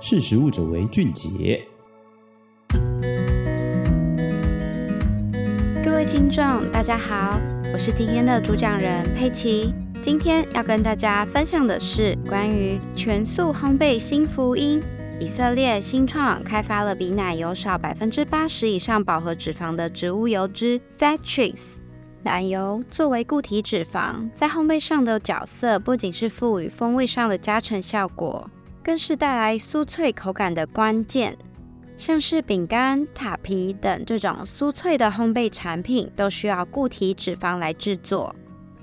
识食物者为俊杰。各位听众，大家好，我是今天的主讲人佩奇。今天要跟大家分享的是关于全素烘焙新福音。以色列新创开发了比奶油少百分之八十以上饱和脂肪的植物油脂 Fat-Tricks。奶油作为固体脂肪，在烘焙上的角色不仅是赋予风味上的加成效果。更是带来酥脆口感的关键，像是饼干、塔皮等这种酥脆的烘焙产品，都需要固体脂肪来制作。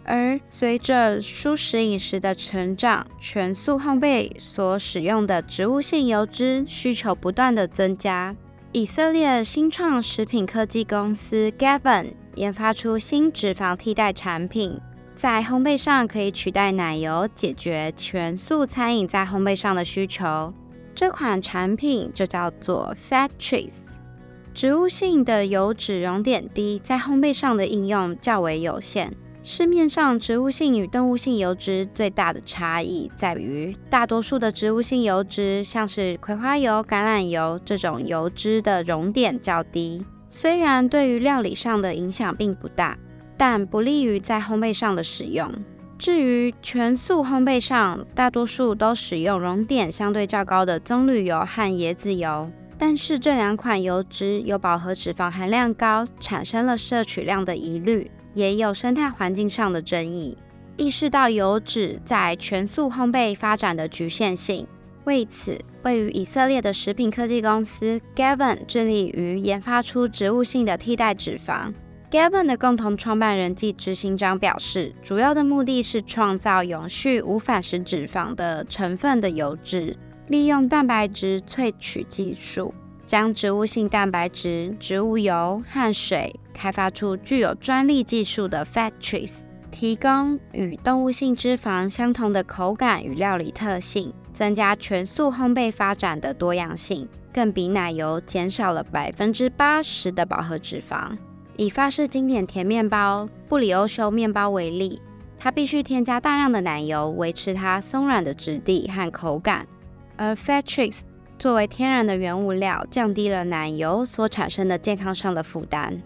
而随着蔬食饮食的成长，全素烘焙所使用的植物性油脂需求不断的增加。以色列新创食品科技公司 Gavin 研发出新脂肪替代产品。在烘焙上可以取代奶油，解决全素餐饮在烘焙上的需求。这款产品就叫做 Fat Trees。植物性的油脂熔点低，在烘焙上的应用较为有限。市面上植物性与动物性油脂最大的差异在于，大多数的植物性油脂，像是葵花油、橄榄油这种油脂的熔点较低，虽然对于料理上的影响并不大。但不利于在烘焙上的使用。至于全素烘焙上，大多数都使用熔点相对较高的棕榈油和椰子油，但是这两款油脂有饱和脂肪含量高，产生了摄取量的疑虑，也有生态环境上的争议。意识到油脂在全素烘焙发展的局限性，为此，位于以色列的食品科技公司 Gavin 致力于研发出植物性的替代脂肪。Gavin 的共同创办人暨执行长表示，主要的目的是创造永续无反式脂肪的成分的油脂，利用蛋白质萃取技术，将植物性蛋白质、植物油和水开发出具有专利技术的 Fat-Tricks，提供与动物性脂肪相同的口感与料理特性，增加全素烘焙发展的多样性，更比奶油减少了百分之八十的饱和脂肪。以法式经典甜面包布里欧修面包为例，它必须添加大量的奶油，维持它松软的质地和口感。而 Fat-Tricks 作为天然的原物料，降低了奶油所产生的健康上的负担。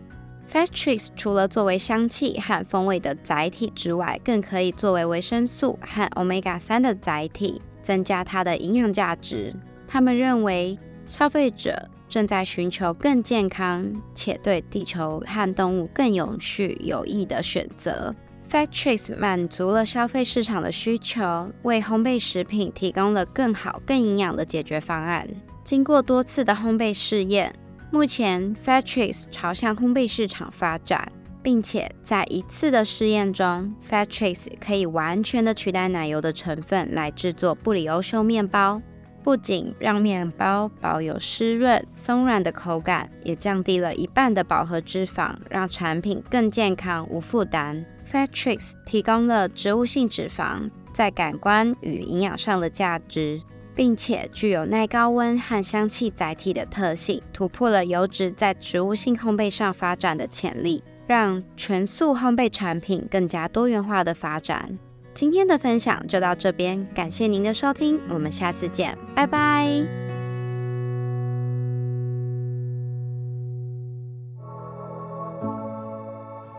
Fat-Tricks 除了作为香气和风味的载体之外，更可以作为维生素和 Omega 三的载体，增加它的营养价值。他们认为消费者。正在寻求更健康且对地球和动物更永续有益的选择。Fat-Tricks 满足了消费市场的需求，为烘焙食品提供了更好、更营养的解决方案。经过多次的烘焙试验，目前 Fat-Tricks 朝向烘焙市场发展，并且在一次的试验中，Fat-Tricks 可以完全的取代奶油的成分来制作布里欧修面包。不仅让面包保有湿润松软的口感，也降低了一半的饱和脂肪，让产品更健康无负担。Fat-Tricks 提供了植物性脂肪在感官与营养上的价值，并且具有耐高温和香气载体的特性，突破了油脂在植物性烘焙上发展的潜力，让全素烘焙产品更加多元化的发展。今天的分享就到这边，感谢您的收听，我们下次见，拜拜。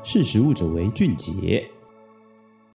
识时务者为俊杰。